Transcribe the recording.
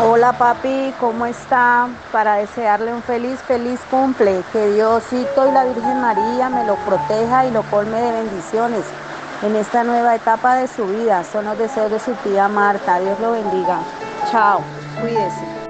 Hola papi, ¿cómo está? Para desearle un feliz, feliz cumple. Que Diosito y la Virgen María me lo proteja y lo colme de bendiciones en esta nueva etapa de su vida. Son los deseos de su tía Marta. Dios lo bendiga. Chao, cuídese.